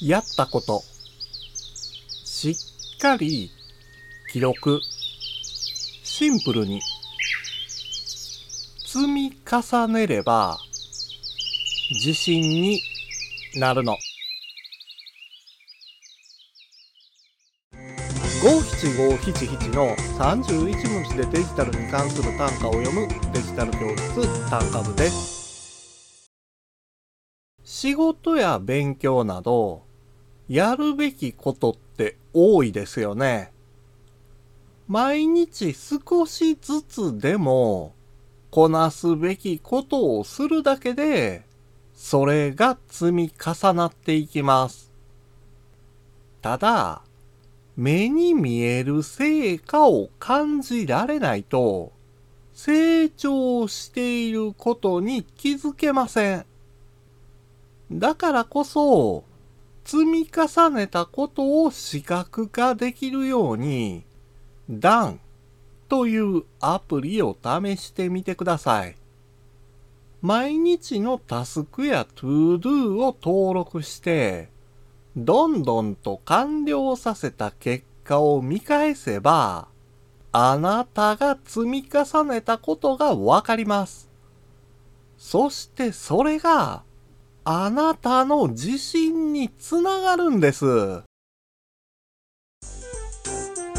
やったこと。しっかり記録。シンプルに。積み重ねれば自信になるの。五七五七七の31文字でデジタルに関する単価を読むデジタル教室単価部です。仕事や勉強など、やるべきことって多いですよね。毎日少しずつでも、こなすべきことをするだけで、それが積み重なっていきます。ただ、目に見える成果を感じられないと、成長していることに気づけません。だからこそ、積み重ねたことを視覚化できるように、DAN というアプリを試してみてください。毎日のタスクや ToDo を登録して、どんどんと完了させた結果を見返せば、あなたが積み重ねたことがわかります。そしてそれが、あなたの自信につながるんです。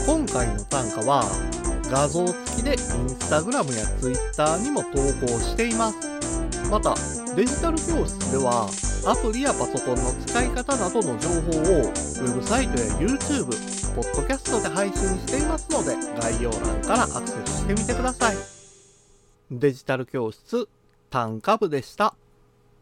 今回の単価は、画像付きでインスタグラムやツイッターにも投稿しています。また、デジタル教室では、アプリやパソコンの使い方などの情報を、ウェブサイトや YouTube、ポッドキャストで配信していますので、概要欄からアクセスしてみてください。デジタル教室、単価部でした。